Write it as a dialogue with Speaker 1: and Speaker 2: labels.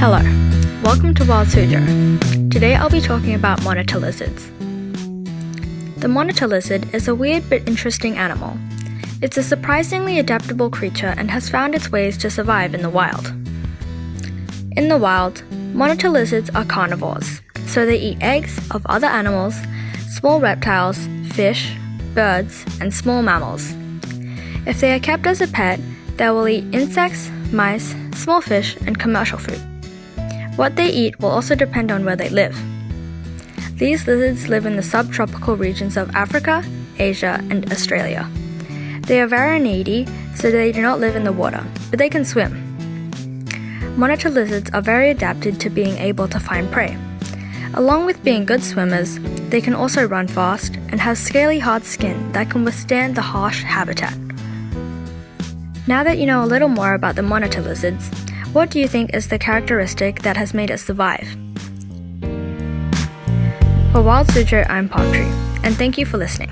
Speaker 1: Hello, welcome to Wild Suzhou. Today I'll be talking about monitor lizards. The monitor lizard is a weird but interesting animal. It's a surprisingly adaptable creature and has found its ways to survive in the wild. In the wild, monitor lizards are carnivores, so they eat eggs of other animals, small reptiles, fish, birds, and small mammals. If they are kept as a pet, they will eat insects, mice, small fish, and commercial food. What they eat will also depend on where they live. These lizards live in the subtropical regions of Africa, Asia, and Australia. They are needy, so they do not live in the water, but they can swim. Monitor lizards are very adapted to being able to find prey. Along with being good swimmers, they can also run fast and have scaly hard skin that can withstand the harsh habitat. Now that you know a little more about the monitor lizards, what do you think is the characteristic that has made it survive? For Wild Suzhou, I'm Palm Tree, and thank you for listening.